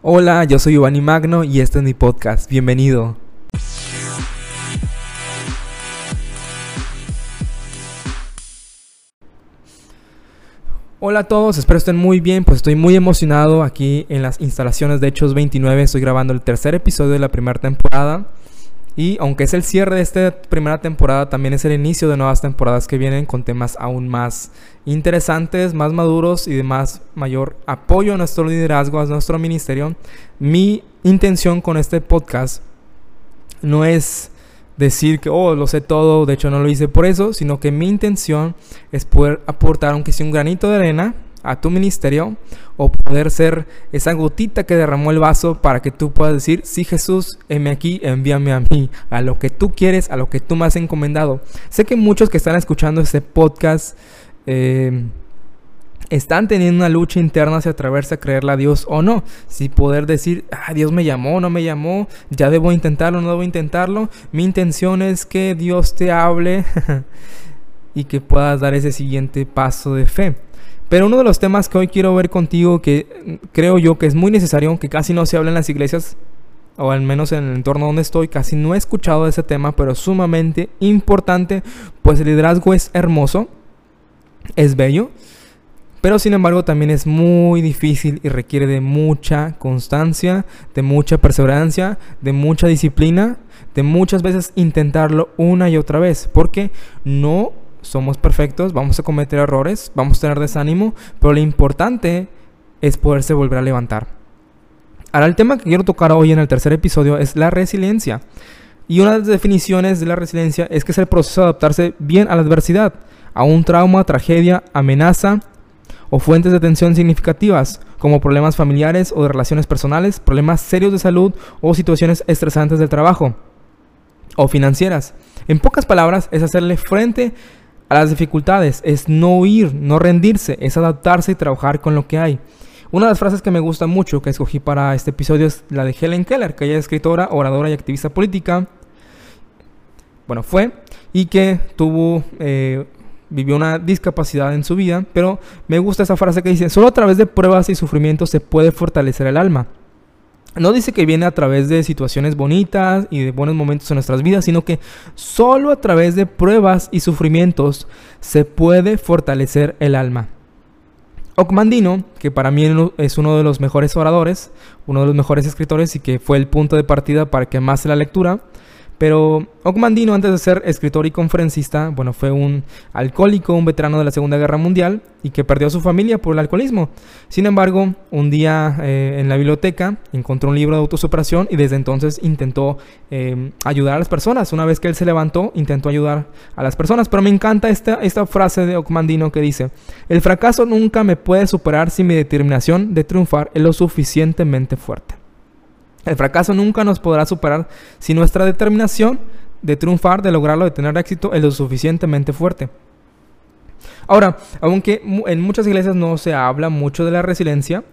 Hola, yo soy Giovanni Magno y este es mi podcast. Bienvenido. Hola a todos, espero estén muy bien, pues estoy muy emocionado aquí en las instalaciones de Hechos 29, estoy grabando el tercer episodio de la primera temporada y aunque es el cierre de esta primera temporada, también es el inicio de nuevas temporadas que vienen con temas aún más interesantes, más maduros y de más mayor apoyo a nuestro liderazgo, a nuestro ministerio. Mi intención con este podcast no es decir que, oh, lo sé todo, de hecho no lo hice por eso, sino que mi intención es poder aportar, aunque sea un granito de arena, a tu ministerio o poder ser esa gotita que derramó el vaso para que tú puedas decir, sí Jesús, heme aquí, envíame a mí, a lo que tú quieres, a lo que tú me has encomendado. Sé que muchos que están escuchando este podcast eh, están teniendo una lucha interna hacia atreverse a creerle a Dios o no. Si poder decir, ah, Dios me llamó, no me llamó, ya debo intentarlo, no debo intentarlo. Mi intención es que Dios te hable y que puedas dar ese siguiente paso de fe. Pero uno de los temas que hoy quiero ver contigo, que creo yo que es muy necesario, aunque casi no se habla en las iglesias, o al menos en el entorno donde estoy, casi no he escuchado ese tema, pero sumamente importante, pues el liderazgo es hermoso, es bello, pero sin embargo también es muy difícil y requiere de mucha constancia, de mucha perseverancia, de mucha disciplina, de muchas veces intentarlo una y otra vez, porque no somos perfectos, vamos a cometer errores, vamos a tener desánimo, pero lo importante es poderse volver a levantar. Ahora el tema que quiero tocar hoy en el tercer episodio es la resiliencia. Y una de las definiciones de la resiliencia es que es el proceso de adaptarse bien a la adversidad, a un trauma, tragedia, amenaza o fuentes de tensión significativas, como problemas familiares o de relaciones personales, problemas serios de salud o situaciones estresantes del trabajo o financieras. En pocas palabras, es hacerle frente a las dificultades, es no huir, no rendirse, es adaptarse y trabajar con lo que hay. Una de las frases que me gusta mucho que escogí para este episodio es la de Helen Keller, que ella es escritora, oradora y activista política. Bueno, fue y que tuvo, eh, vivió una discapacidad en su vida, pero me gusta esa frase que dice, solo a través de pruebas y sufrimientos se puede fortalecer el alma. No dice que viene a través de situaciones bonitas y de buenos momentos en nuestras vidas, sino que solo a través de pruebas y sufrimientos se puede fortalecer el alma. Ocmandino, que para mí es uno de los mejores oradores, uno de los mejores escritores y que fue el punto de partida para que más la lectura, pero Ogmandino, antes de ser escritor y conferencista, bueno, fue un alcohólico, un veterano de la Segunda Guerra Mundial y que perdió a su familia por el alcoholismo. Sin embargo, un día eh, en la biblioteca encontró un libro de autosuperación y desde entonces intentó eh, ayudar a las personas. Una vez que él se levantó, intentó ayudar a las personas. Pero me encanta esta, esta frase de Ogmandino que dice, el fracaso nunca me puede superar si mi determinación de triunfar es lo suficientemente fuerte. El fracaso nunca nos podrá superar si nuestra determinación de triunfar, de lograrlo, de tener éxito es lo suficientemente fuerte. Ahora, aunque en muchas iglesias no se habla mucho de la resiliencia,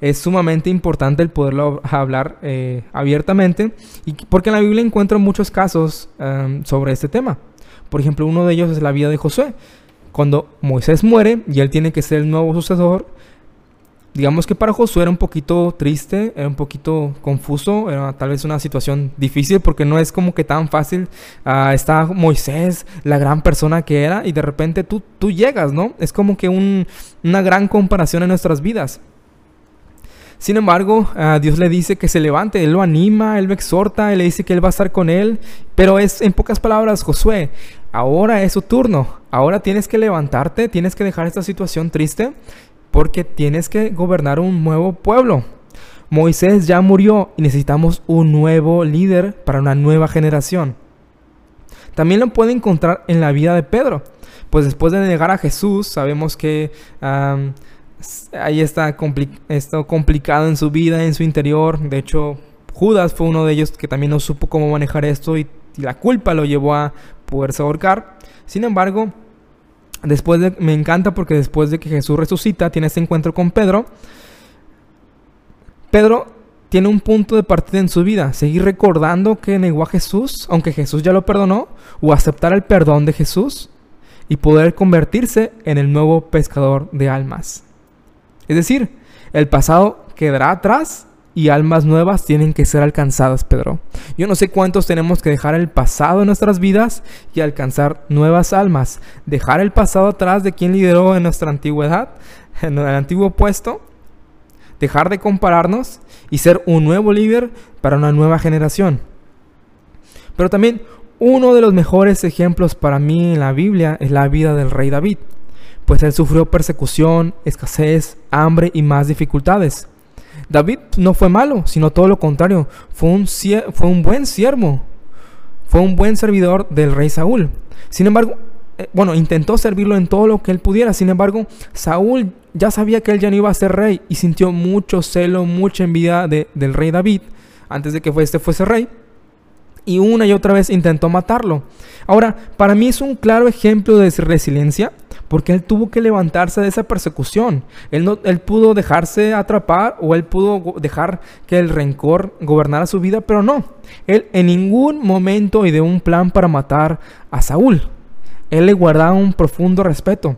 es sumamente importante el poderlo hablar eh, abiertamente, y porque en la Biblia encuentro muchos casos em, sobre este tema. Por ejemplo, uno de ellos es la vida de Josué. Cuando Moisés muere y él tiene que ser el nuevo sucesor, digamos que para Josué era un poquito triste, era un poquito confuso, era tal vez una situación difícil porque no es como que tan fácil. Uh, está Moisés, la gran persona que era, y de repente tú, tú llegas, ¿no? Es como que una gran comparación en nuestras vidas. Sin embargo, uh, Dios le dice que se levante, Él lo anima, Él lo exhorta, Él le dice que Él va a estar con Él, pero es en pocas palabras, Josué, ahora es su turno, ahora tienes que levantarte, tienes que dejar esta situación triste porque tienes que gobernar un nuevo pueblo. Moisés ya murió y necesitamos un nuevo líder para una nueva generación. También lo puede encontrar en la vida de Pedro. Pues después de negar a Jesús, sabemos que ahí está esto complicado en su vida, en su interior. De hecho, Judas fue uno de ellos que también no supo cómo manejar esto y la culpa lo llevó a poderse ahorcar. Sin embargo, Después de, me encanta porque después de que Jesús resucita, tiene este encuentro con Pedro. Pedro tiene un punto de partida en su vida, seguir recordando que negó a Jesús, aunque Jesús ya lo perdonó, o aceptar el perdón de Jesús y poder convertirse en el nuevo pescador de almas. Es decir, El pasado quedará atrás y almas nuevas tienen que ser alcanzadas, Pedro. Yo no sé cuántos tenemos que dejar el pasado en nuestras vidas y alcanzar nuevas almas. Dejar el pasado atrás de quien lideró en nuestra antigüedad, en el antiguo puesto. Dejar de compararnos y ser un nuevo líder para una nueva generación. Pero también uno de los mejores ejemplos para mí en la Biblia es la vida del rey David, pues él sufrió persecución, escasez, hambre y más dificultades. David no fue malo, sino todo lo contrario, fue un, fue un buen siervo, fue un buen servidor del rey Saúl. Sin embargo, eh, bueno, intentó servirlo en todo lo que él pudiera, sin embargo, Saúl ya sabía que él ya no iba a ser rey y sintió mucho celo, mucha envidia del rey David antes de que este fuese rey y una y otra vez intentó matarlo. Ahora, para mí es un claro ejemplo de resiliencia porque él tuvo que levantarse de esa persecución. Él, no, él pudo dejarse atrapar o él pudo dejar que el rencor gobernara su vida, pero no. Él en ningún momento ideó un plan para matar a Saúl. Él le guardaba un profundo respeto.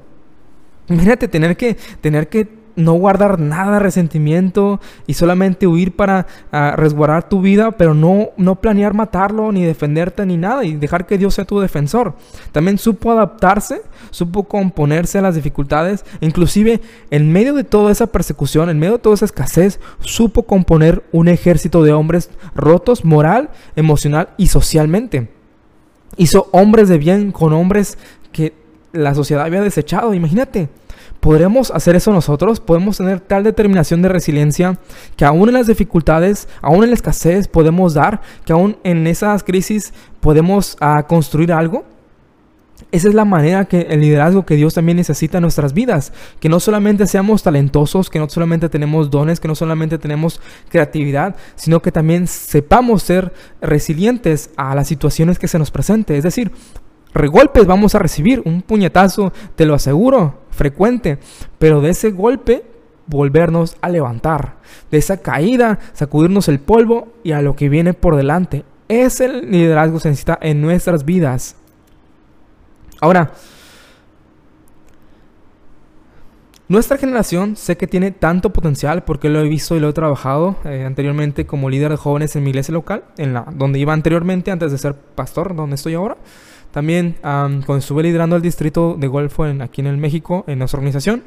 Imagínate tener que, tener que no guardar nada de resentimiento y solamente huir para ah, resguardar tu vida, pero no, no planear matarlo, ni defenderte, ni nada, y dejar que Dios sea tu defensor. También supo adaptarse, supo componerse a las dificultades, inclusive en medio de toda esa persecución, en medio de toda esa escasez, supo componer un ejército de hombres rotos moral, emocional y socialmente. Hizo hombres de bien con hombres que la sociedad había desechado, imagínate. ¿Podremos hacer eso nosotros? ¿Podemos tener tal determinación de resiliencia que aún en las dificultades, aún en la escasez podemos dar, que aún en esas crisis podemos ah, construir algo? Esa es la manera que el liderazgo que Dios también necesita en nuestras vidas, que no solamente seamos talentosos, que no solamente tenemos dones, que no solamente tenemos creatividad, sino que también sepamos ser resilientes a las situaciones que se nos presenten. Es decir, Regolpes vamos a recibir, un puñetazo, te lo aseguro, frecuente, pero de ese golpe volvernos a levantar, de esa caída sacudirnos el polvo y a lo que viene por delante. Es el liderazgo que se necesita en nuestras vidas. Ahora, nuestra generación sé que tiene tanto potencial porque lo he visto y lo he trabajado eh, anteriormente como líder de jóvenes en mi iglesia local, en la donde iba anteriormente antes de ser pastor, donde estoy ahora. También cuando estuve liderando el distrito de Golfo en, aquí en el México, en nuestra organización.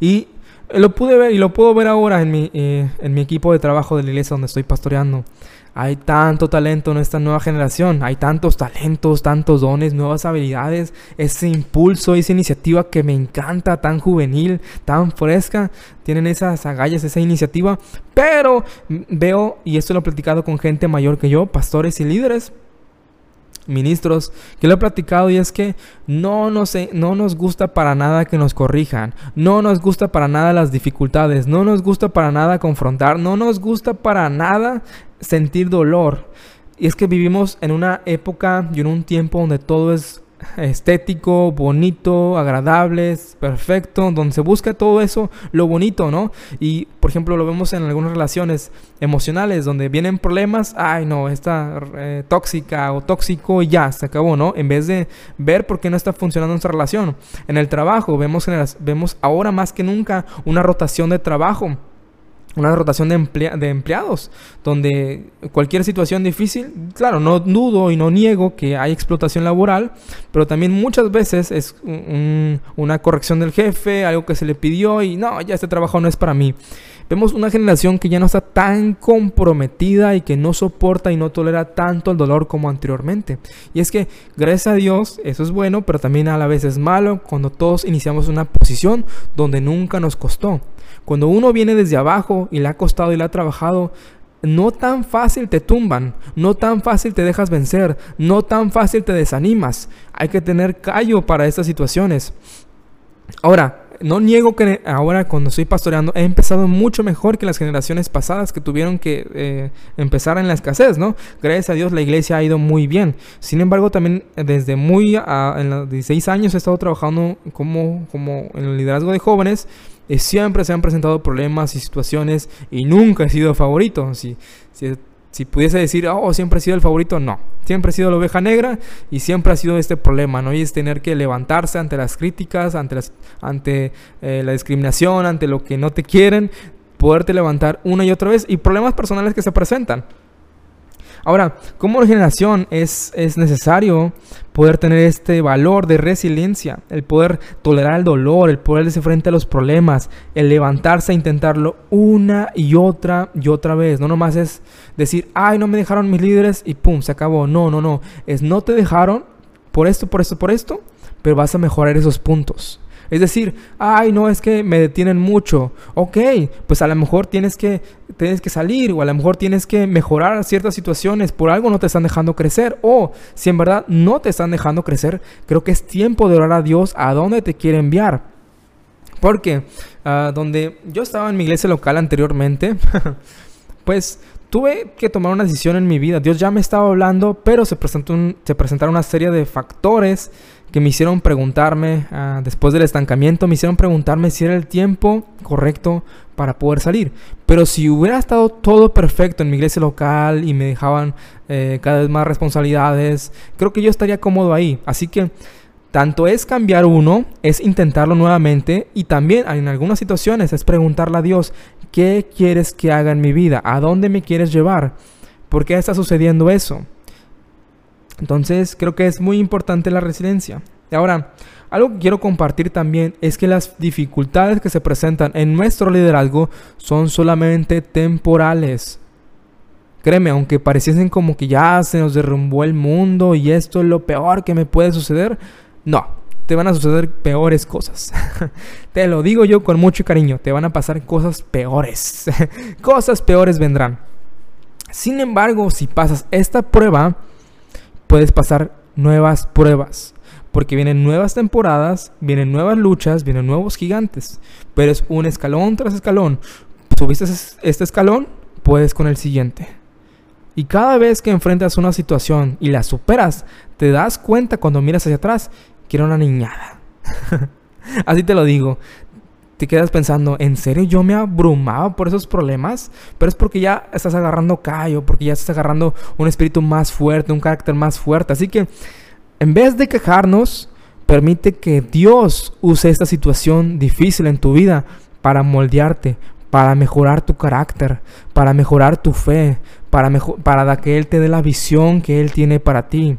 Y lo pude ver y lo puedo ver ahora en mi, eh, en mi equipo de trabajo de la iglesia donde estoy pastoreando. Hay tanto talento en esta nueva generación, hay tantos talentos, tantos dones, nuevas habilidades, ese impulso, esa iniciativa que me encanta, tan juvenil, tan fresca, tienen esas agallas, esa iniciativa, pero veo, y esto lo he platicado con gente mayor que yo, pastores y líderes, ministros, que lo he platicado y es que no nos, no nos gusta para nada que nos corrijan, no nos gusta para nada las dificultades, no nos gusta para nada confrontar, no nos gusta para nada sentir dolor. Y es que vivimos en una época y en un tiempo donde todo es estético, bonito, agradable, perfecto, donde se busca todo eso, lo bonito, ¿no? Y por ejemplo lo vemos en algunas relaciones emocionales donde vienen problemas, ay no, está eh, tóxica o tóxico y ya, se acabó, ¿no? En vez de ver por qué no está funcionando nuestra relación. En el trabajo vemos, vemos ahora más que nunca una rotación de trabajo una rotación de, de, empleados, donde cualquier situación difícil, claro, no dudo y no niego que hay explotación laboral, pero también muchas veces es una corrección del jefe, algo que se le pidió y no, ya este trabajo no es para mí. Vemos una generación que ya no está tan comprometida y que no soporta y no tolera tanto el dolor como anteriormente. Y es que, gracias a Dios, eso es bueno, pero también a la vez es malo cuando todos iniciamos una posición donde nunca nos costó. Cuando uno viene desde abajo y le ha costado y le ha trabajado, no tan fácil te tumban, no tan fácil te dejas vencer, no tan fácil te desanimas. Hay que tener callo para estas situaciones. Ahora, no niego que ahora cuando estoy pastoreando he empezado mucho mejor que las generaciones pasadas que tuvieron que eh, empezar en la escasez, ¿no? Gracias a Dios la iglesia ha ido muy bien. Sin embargo, también desde muy en los 16 años he estado trabajando como, como en el liderazgo de jóvenes siempre se han presentado problemas y situaciones y nunca he sido favorito. Si, si Si pudiese decir, oh, siempre he sido el favorito, no. Siempre he sido la oveja negra y siempre ha sido este problema, ¿no? Y es tener que levantarse ante las críticas, ante, las, ante eh, la discriminación, ante lo que no te quieren, poderte levantar una y otra vez y problemas personales que se presentan. Ahora, como generación es, es necesario poder tener este valor de resiliencia, el poder tolerar el dolor, el poder hacer frente a los problemas, el levantarse a intentarlo una y otra y otra vez. No nomás es decir, ay, no me dejaron mis líderes y pum, se acabó. No, no, no. Es no te dejaron por esto, por esto, por esto, pero vas a mejorar esos puntos. Es decir, ay, no, es que me detienen mucho. Ok, pues a lo mejor tienes que, tienes que salir o a lo mejor tienes que mejorar ciertas situaciones. Por algo no te están dejando crecer. O si en verdad no te están dejando crecer, creo que es tiempo de orar a Dios a dónde te quiere enviar. Porque uh, donde yo estaba en mi iglesia local anteriormente, pues tuve que tomar una decisión en mi vida. Dios ya me estaba hablando, pero se, presentó se presentaron una serie de factores que me hicieron preguntarme, ah, después del estancamiento, me hicieron preguntarme si era el tiempo correcto para poder salir. Pero si hubiera estado todo perfecto en mi iglesia local y me dejaban eh, cada vez más responsabilidades, creo que yo estaría cómodo ahí. Así que tanto es cambiar uno, es intentarlo nuevamente y también en algunas situaciones es preguntarle a Dios, ¿qué quieres que haga en mi vida? ¿A dónde me quieres llevar? ¿Por qué está sucediendo eso? Entonces creo que es muy importante la resiliencia. Y ahora, algo que quiero compartir también es que las dificultades que se presentan en nuestro liderazgo son solamente temporales. Créeme, aunque pareciesen como que ya se nos derrumbó el mundo y esto es lo peor que me puede suceder, no, te van a suceder peores cosas. te lo digo yo con mucho cariño, te van a pasar cosas peores. cosas peores vendrán. Sin embargo, si pasas esta prueba, puedes pasar nuevas pruebas. Porque vienen nuevas temporadas, vienen nuevas luchas, vienen nuevos gigantes. Pero es un escalón tras escalón. Subiste este escalón, puedes con el siguiente. Y cada vez que enfrentas una situación y la superas, te das cuenta cuando miras hacia atrás que era una niñada. Así te lo digo te quedas pensando, ¿en serio yo me abrumaba por esos problemas? Pero es porque ya estás agarrando callo, porque ya estás agarrando un espíritu más fuerte, un carácter más fuerte. Así que en vez de quejarnos, permite que Dios use esta situación difícil en tu vida para moldearte, para mejorar tu carácter, para mejorar tu fe, para, para que Él te dé la visión que Él tiene para ti.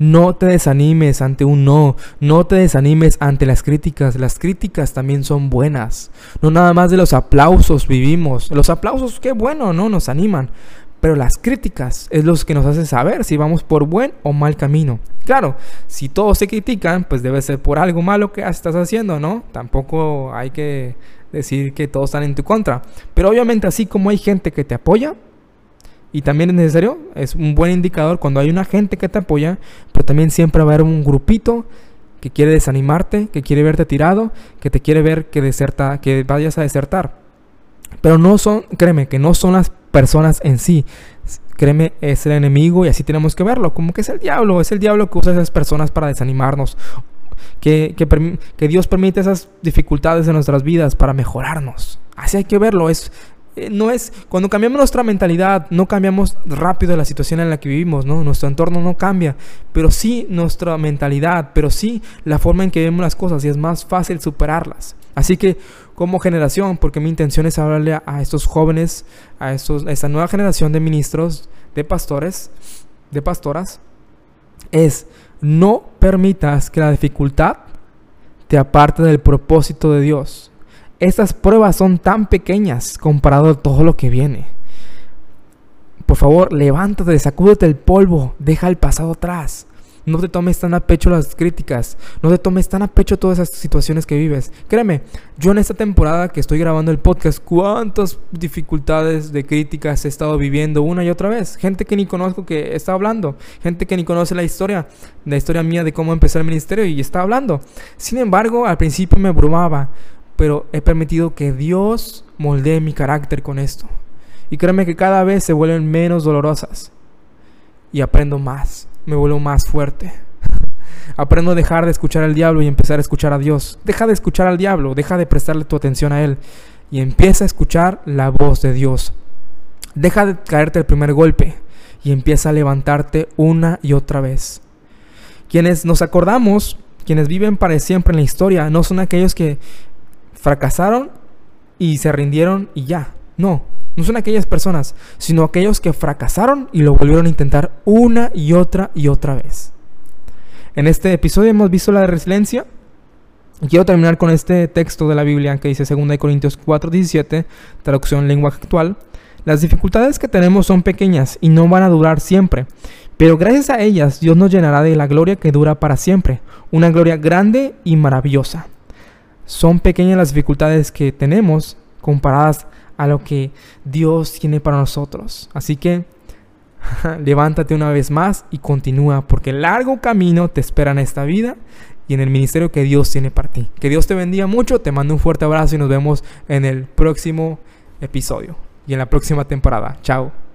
No te desanimes ante un no, no te desanimes ante las críticas, las críticas también son buenas. No nada más de los aplausos vivimos. Los aplausos, qué bueno, ¿no? Nos animan. Pero las críticas es lo que nos hace saber si vamos por buen o mal camino. Claro, si todos se critican, pues debe ser por algo malo que estás haciendo, ¿no? Tampoco hay que decir que todos están en tu contra. Pero obviamente así como hay gente que te apoya, y también es necesario, es un buen indicador cuando hay una gente que te apoya, pero también siempre va a haber un grupito que quiere desanimarte, que quiere verte tirado, que te quiere ver que deserta, que vayas a desertar. Pero no son, créeme, que no son las personas en sí. Créeme, es el enemigo y así tenemos que verlo, como que es el diablo, es el diablo que usa esas personas para desanimarnos. Que, que, que Dios permite esas dificultades en nuestras vidas para mejorarnos. Así hay que verlo, es, no es, cuando cambiamos nuestra mentalidad, no cambiamos rápido la situación en la que vivimos, ¿no? Nuestro entorno no cambia, pero sí nuestra mentalidad, pero sí la forma en que vemos las cosas y es más fácil superarlas. Así que como generación, porque mi intención es hablarle a, estos jóvenes, a, estos, a esta nueva generación de ministros, de pastores, de pastoras, es no permitas que la dificultad te aparte del propósito de Dios. Estas pruebas son tan pequeñas comparado a todo lo que viene. Por favor, levántate, sacúdete el polvo, deja el pasado atrás. No te tomes tan a pecho las críticas, no te tomes tan a pecho todas esas situaciones que vives. Créeme, yo en esta temporada que estoy grabando el podcast, cuántas dificultades de críticas he estado viviendo una y otra vez. Gente que ni conozco que está hablando, gente que ni conoce la historia, la historia mía de cómo empezar el ministerio y está hablando. Sin embargo, al principio me abrumaba, pero he permitido que Dios moldee mi carácter con esto. Y créeme que cada vez se vuelven menos dolorosas. Y aprendo más, me vuelvo más fuerte. aprendo a dejar de escuchar al diablo y empezar a escuchar a Dios. Deja de escuchar al diablo, deja de prestarle tu atención a Él y empieza a escuchar la voz de Dios. Deja de caerte el primer golpe y empieza a levantarte una y otra vez. Quienes nos acordamos, quienes viven para siempre en la historia, no son aquellos que fracasaron y se rindieron y ya. No, no son aquellas personas, sino aquellos que fracasaron y lo volvieron a intentar una y otra y otra vez. En este episodio hemos visto la resiliencia. Quiero terminar con este texto de la Biblia que dice 2 Corintios 4:17, traducción lengua actual. Las dificultades que tenemos son pequeñas y no van a durar siempre, pero gracias a ellas Dios nos llenará de la gloria que dura para siempre, una gloria grande y maravillosa. Son pequeñas las dificultades que tenemos comparadas a lo que Dios tiene para nosotros. Así que levántate una vez más y continúa, porque largo camino te espera en esta vida y en el ministerio que Dios tiene para ti. Que Dios te bendiga mucho, te mando un fuerte abrazo y nos vemos en el próximo episodio y en la próxima temporada. Chao.